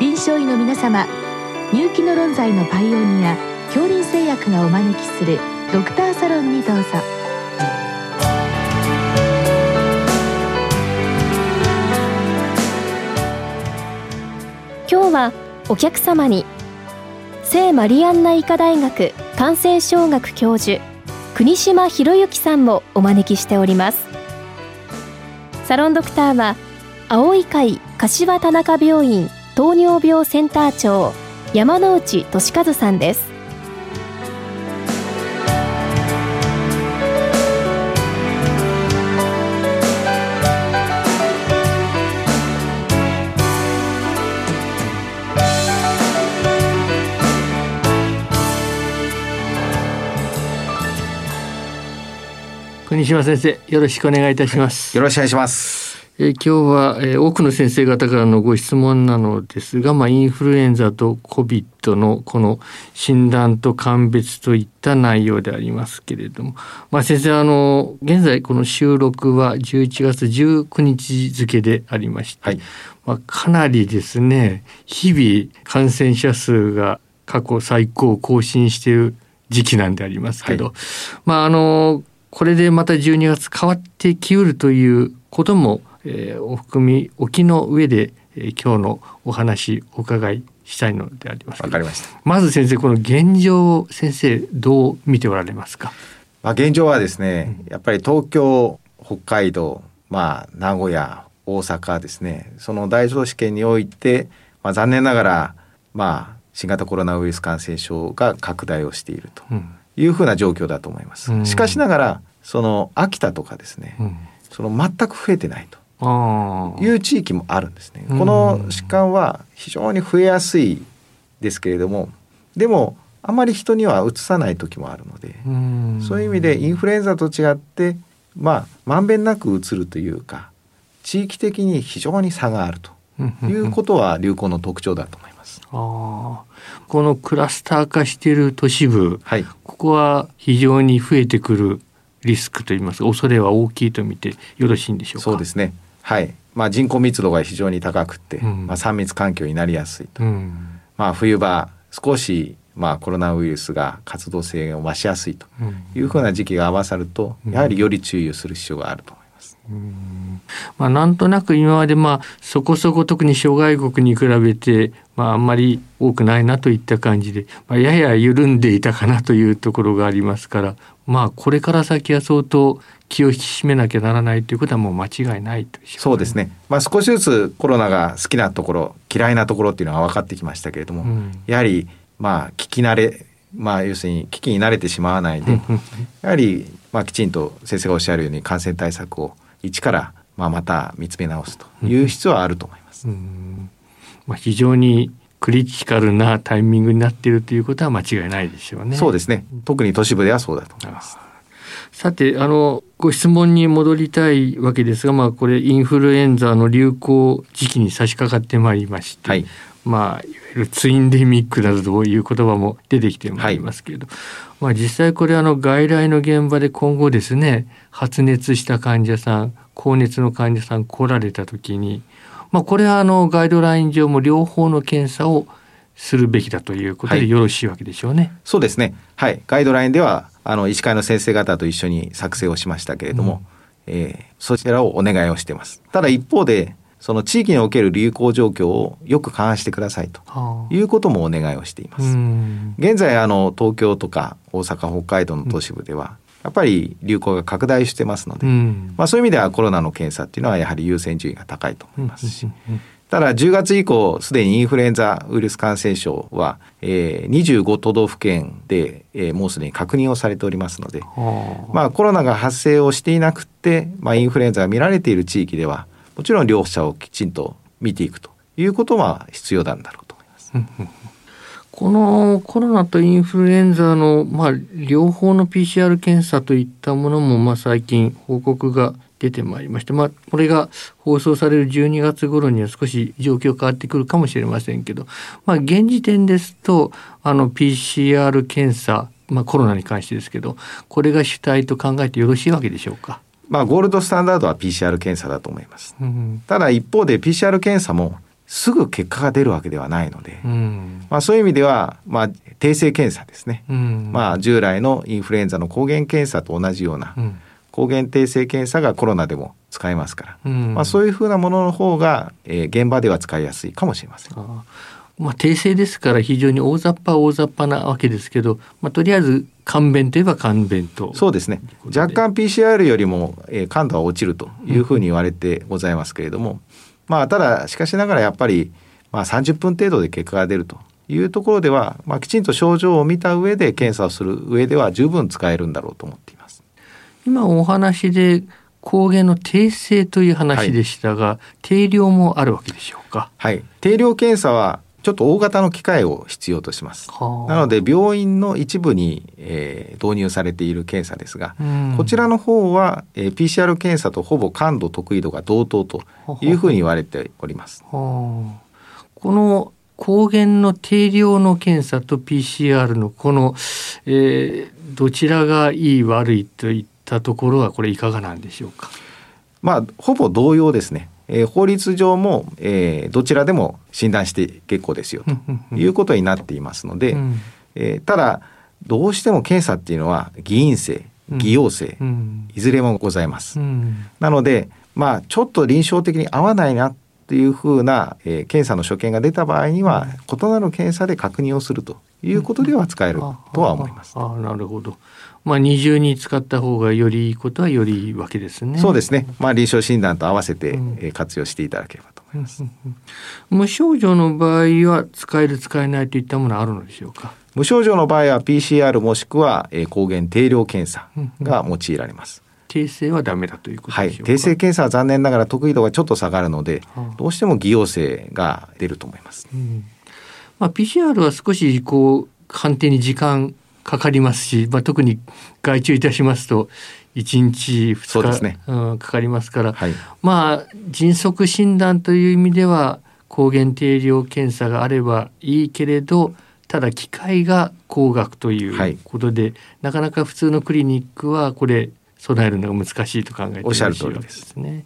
臨床医の皆様入気の論剤のパイオニア恐林製薬がお招きするドクターサロンにどうぞ。今日はお客様に聖マリアンナ医科大学感染症学教授国島博之さんもお招きしております。サロンドクターは青い会柏田中病院糖尿病センター長山内俊和さんです。国島先生よろしくお願いいたします、よろしくお願いしますえ今日は、え多くの先生方からのご質問なのですが、まあ、インフルエンザと COVID のこの診断と鑑別といった内容でありますけれども、まあ、先生あの現在この収録は11月19日付でありまして、はい、まあ、かなりですね日々感染者数が過去最高を更新している時期なんでありますけど、はい、まああのこれでまた12月変わってきうるということもえー、お含み置きの上で、えー、今日のお話お伺いしたいのであります。わかりました。まず先生この現状先生どう見ておられますか、まあ、現状はですね、やっぱり東京北海道まあ名古屋大阪ですね。その大都市圏において、まあ、残念ながらまあ新型コロナウイルス感染症が拡大をしているというふうな状況だと思います。うん、しかしながらその秋田とかですね、うん、その全く増えてないと。いう地域もあるんですね。この疾患は非常に増えやすいですけれどもでもあまり人にはうつさない時もあるのでそういう意味でインフルエンザと違ってまあまんべんなくうつるというか地域的に非常に差があるということは流行の特徴だと思います。あこのクラスター化している都市部、はい、ここは非常に増えてくるリスクといいますか恐れは大きいと見てよろしいんでしょうか？そうですね。はい、まあ、人口密度が非常に高くて、うん、まあ、3密環境になりやすいと、うん、まあ、冬場少しまあコロナウイルスが活動性を増しやすいというふうな時期が合わさると、やはりより注意をする必要があると思います。まあ、なんとなく今までまあそこそこ特に諸外国に比べてまああんまり多くないなといった感じで、まあ、やや緩んでいたかなというところがありますからまあこれから先は相当気を引き締めなきゃならないということはもう間違いないと、ね、そうですね。まあ少しずつコロナが好きなところ嫌いなところっていうのは分かってきましたけれども、うん、やはりまあ聞き慣れまあ要するに危機に慣れてしまわないでやはりまあきちんと先生がおっしゃるように感染対策を一からまあまた見つめ直すという必要はあると思います。うん、まあ非常にクリティカルなタイミングになっているということは間違いないでしょうね。そうですね。特に都市部ではそうだと思います。さてあのご質問に戻りたいわけですが、まあ、これインフルエンザの流行時期に差し掛かってまいりまして、はい、まあ、いわゆるツインデミックなどという言葉も出てきてまいりますけれど、はい、まあ、実際これあの外来の現場で今後ですね発熱した患者さん高熱の患者さん来られた時に、まあ、これはあのガイドライン上も両方の検査をするべきだということでよろしいわけでしょうね。はい、そうですね。はい、ガイドラインではあの医師会の先生方と一緒に作成をしましたけれども、うん、えー、そちらをお願いをしてます。ただ一方でその地域における流行状況をよく勘案してくださいということもお願いをしています。現在あの東京とか大阪北海道の都市部では、やっぱり流行が拡大してますので、まあ、そういう意味ではコロナの検査っていうのはやはり優先順位が高いと思いますし、ただ10月以降すでにインフルエンザウイルス感染症は、えー、25都道府県で、えー、もうすでに確認をされておりますので、まあ、コロナが発生をしていなくて、まあ、インフルエンザが見られている地域ではもちろん両者をきちんと見ていくということは必要なんだろうと思います。このコロナとインフルエンザの、まあ、両方の PCR 検査といったものも、まあ、最近報告が出てまいりまして、まあ、これが放送される12月頃には少し状況変わってくるかもしれませんけど、まあ、現時点ですとあの PCR 検査、まあ、コロナに関してですけどこれが主体と考えてよろしいわけでしょうか？まあ、ゴールドスタンダードは PCR 検査だと思います。うん、ただ一方で PCR 検査もすぐ結果が出るわけではないので、うん。まあ、そういう意味では、まあ、定性検査ですね、うん。まあ、従来のインフルエンザの抗原検査と同じようなうん抗原定性検査がコロナでも使えますから、うんまあ、そういうふうなものの方が、えー現場では使いやすいかもしれません。あーまあ、訂正ですから非常に大雑把は大雑把なわけですけど、まあ、とりあえず簡便といえば簡便と。そうですね若干 PCR よりも、えー感度は落ちるというふうに言われてございますけれども、まあ、ただしかしながらやっぱり、まあ、30分程度で結果が出るというところでは、まあ、きちんと症状を見た上で検査をする上では十分使えるんだろうと思っています。今お話で抗原の定性という話でしたが、定量もあるわけでしょうか？はい、定量検査はちょっと大型の機械を必要とします。はあなので病院の一部に、えー導入されている検査ですが、うんこちらの方は、えー PCR 検査とほぼ感度得意度が同等というふうに言われております。はあこの抗原の定量の検査と PCR のこの、えーどちらがいい悪いといったところはこれいかがなんでしょうか？まあほぼ同様ですね。えー法律上も、えーどちらでも診断して結構ですよということになっていますので、うんえーただどうしても検査っていうのは偽陰性、偽陽性、うんいずれもございます。うんなので、まあ、ちょっと臨床的に合わないなっていうふうな、えー検査の所見が出た場合には、異なる検査で確認をするということでは使えるとは思います。ああなるほど。まあ二重に使った方がよりいいことはよりいいわけですね。そうですね。まあ、臨床診断と合わせて、う活用していただければと思います。無症状の場合は使える使えないといったものはあるのでしょうか？無症状の場合は PCR もしくは、えー抗原定量検査が用いられます。訂正はダメだということはい、でしょうか？定性検査は残念ながら得意度がちょっと下がるのではあ、どうしても偽陽性が出ると思います。うんまあ PCR は少しこう判定に時間かかりますし、まあ特に外注いたしますと1日2日、ね。うん、かかりますから、はい、まあ迅速診断という意味では抗原定量検査があればいいけれどただ機械が高額といはい。うことで、なかなか普通のクリニックはこれ備えるのが難しいと考えておっしゃる通りわけですですね。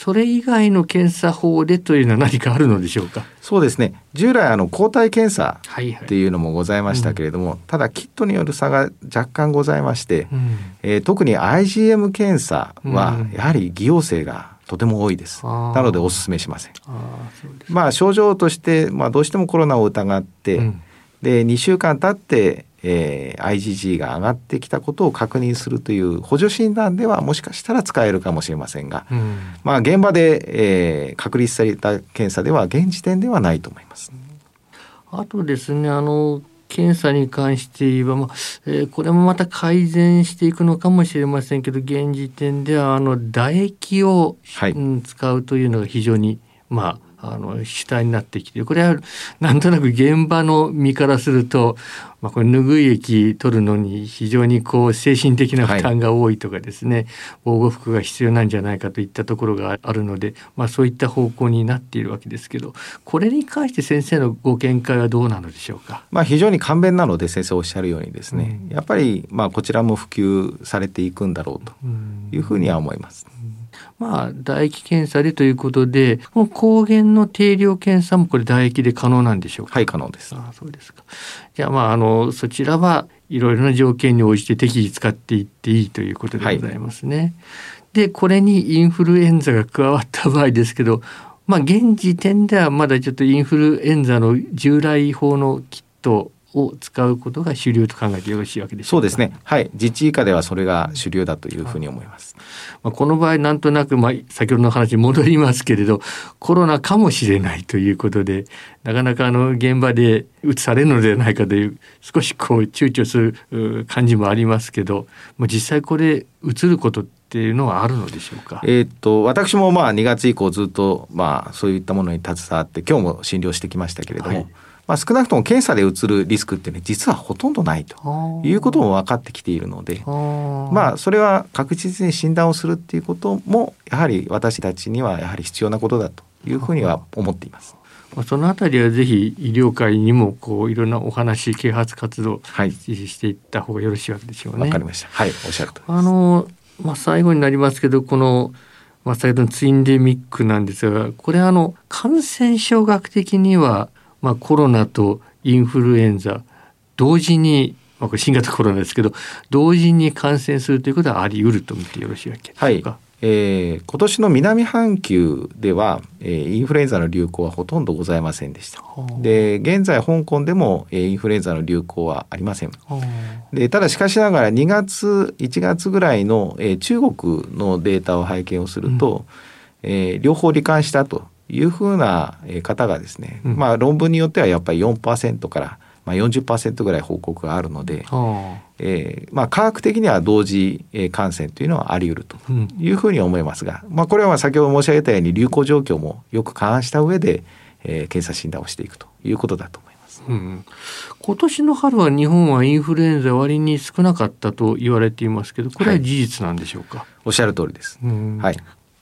それ以外の検査法でというのは何かあるのでしょうか？そうですね。従来あの抗体検査はいはい。っていうのもございましたけれども、ただキットによる差が若干ございまして、うんえー特に IgM 検査はうんやはり偽陽性がとても多いです。あーなのでお勧めしません。あ。まあ症状として、まあ、どうしてもコロナを疑って、うんで2週間経って、えー IgG が上がってきたことを確認するという補助診断ではもしかしたら使えるかもしれませんが、うんまあ、現場で、えー確立された検査では現時点ではないと思います。あとですねあの検査に関して言えば、まあえーこれもまた改善していくのかもしれませんけど現時点ではあの唾液を、はいうん使うというのが非常にまああの主体になってきてこれはなんとなく現場の身からすると、まあ、これ拭い液取るのに非常にこう精神的な負担が多いとかですね、防護服が必要なんじゃないかといったところがあるので、まあ、そういった方向になっているわけですけどこれに関して先生のご見解はどうなのでしょうか？まあ、非常に簡便なので先生おっしゃるようにですね、うんやっぱりまあこちらも普及されていくんだろうとうんいうふうには思います。まあ唾液検査でということでこの抗原の定量検査もこれ唾液で可能なんでしょうか？はい可能です。ああそうですか。じゃあまああのそちらはいろいろな条件に応じて適宜使っていっていいということでございますね。でこれにインフルエンザが加わった場合ですけど、まあ現時点ではまだちょっとインフルエンザの従来法のキットを使うことが主流と考えてよろしいわけでしょうか。そうですね。はい。実地以下ではそれが主流だというふうに思います。まあ、この場合なんとなく、まあ、先ほどの話に戻りますけれどコロナかもしれないということでなかなかあの現場で移されるのではないかという少しこう躊躇するう感じもありますけど、まあ、実際これ移ることっていうのはあるのでしょうか？えーっと私もまあ2月以降ずっとまあそういったものに携わって今日も診療してきましたけれども、はいまあ少なくとも検査で移るリスクってね実はほとんどないということも分かってきているので。ままあそれは確実に診断をするっていうこともやはり私たちにはやはり必要なことだというふうには思っています。あ、そのあたりはぜひ医療界にもこういろんなお話啓発活動はい、していった方がよろしいわけでしょうね。わかりました。はい、おっしゃるとりです。あの、まあ、最後になりますけどこの、まあ、先ほどのツインデミックなんですがこれあの感染症学的には、まあ、コロナとインフルエンザ同時にまあ、これ新型コロナですけど同時に感染するということはあり得ると見てよろしいわけでしょうか？はいえー、今年の南半球では、えー、インフルエンザの流行はほとんどございませんでした。で現在香港でも、えー、インフルエンザの流行はありません。でただしかしながら2月1月ぐらいの、えー、中国のデータを拝見をすると、うん、えー、両方罹患したというふうな方がですね、うん、まあ論文によってはやっぱり4%からまあ40%ぐらい報告があるので、えーまあ、科学的には同時感染というのはあり得るというふうに思いますが、うん、まあ、これは先ほど申し上げたように流行状況もよく勘案した上で、えー、検査診断をしていくということだと思います。うん、今年の春は日本はインフルエンザ割に少なかったと言われていますけどこれは事実なんでしょうか、はい、おっしゃる通りです、はい、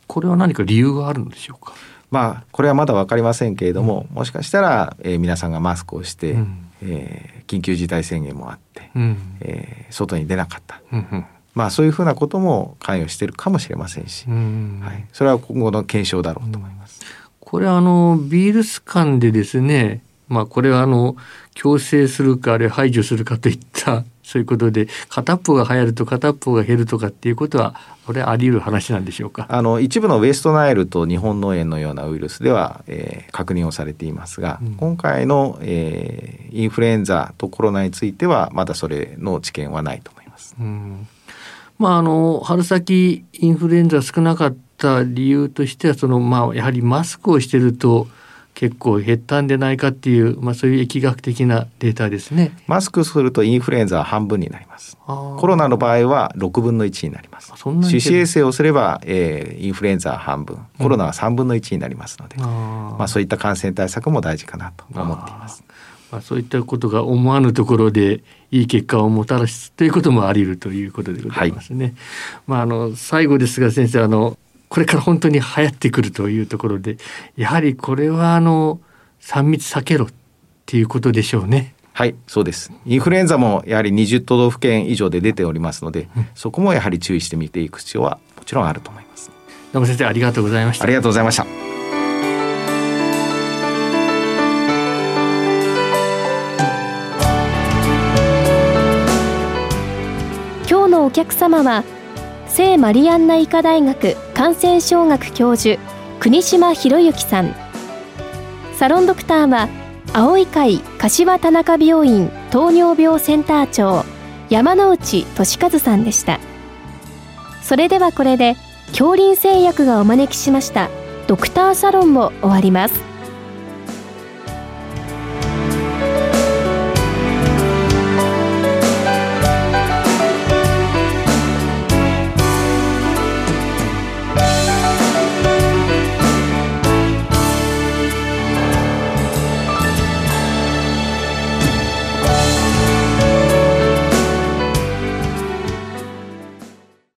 これは何か理由があるんでしょうか？まあこれはまだ分かりませんけれども、うん、もしかしたら、えー、皆さんがマスクをして、うん。えー、緊急事態宣言もあって、うん、えー、外に出なかった、うんうん、まあそういうふうなことも関与しているかもしれませんし、うん。はい、それは今後の検証だろうと思います。これあのビールス間でですねまあこれはあの強制するかあるいは排除するかといったそういうことで片っぽが流行ると片っぽが減るとかっていうことはこれあり得る話なんでしょうか？あの一部のウエストナイルと日本脳炎のようなウイルスでは、えー、確認をされていますが、うん、今回の、えー、インフルエンザとコロナについてはまだそれの知見はないと思います。うん。まあ、あの春先インフルエンザ少なかった理由としてはその、まあ、やはりマスクをしてると結構減ったんでないかっていう、まあ、そういう疫学的なデータですね。マスクするとインフルエンザは半分になります。コロナの場合は6分の1になります。手指衛生をすれば、えー、インフルエンザは半分、コロナは3分の1になりますので、うん、まあ、そういった感染対策も大事かなと思っています。まあ、そういったことが思わぬところでいい結果をもたらすということもあり得るということでございますね。はい、まあ、あの最後ですが先生あのこれから本当に流行ってくるというところでやはりこれはあの3密避けろっていうことでしょうね。はいそうです。インフルエンザもやはり20都道府県以上で出ておりますので、うん、そこもやはり注意して見ていく必要はもちろんあると思います。どうも先生ありがとうございました。ありがとうございました。今日のお客様は聖マリアンナ医科大学感染症学教授国島博之さん。サロンドクターは青い会柏田中病院糖尿病センター長山内俊和さんでした。それではこれで恐林製薬がお招きしましたドクターサロンも終わります。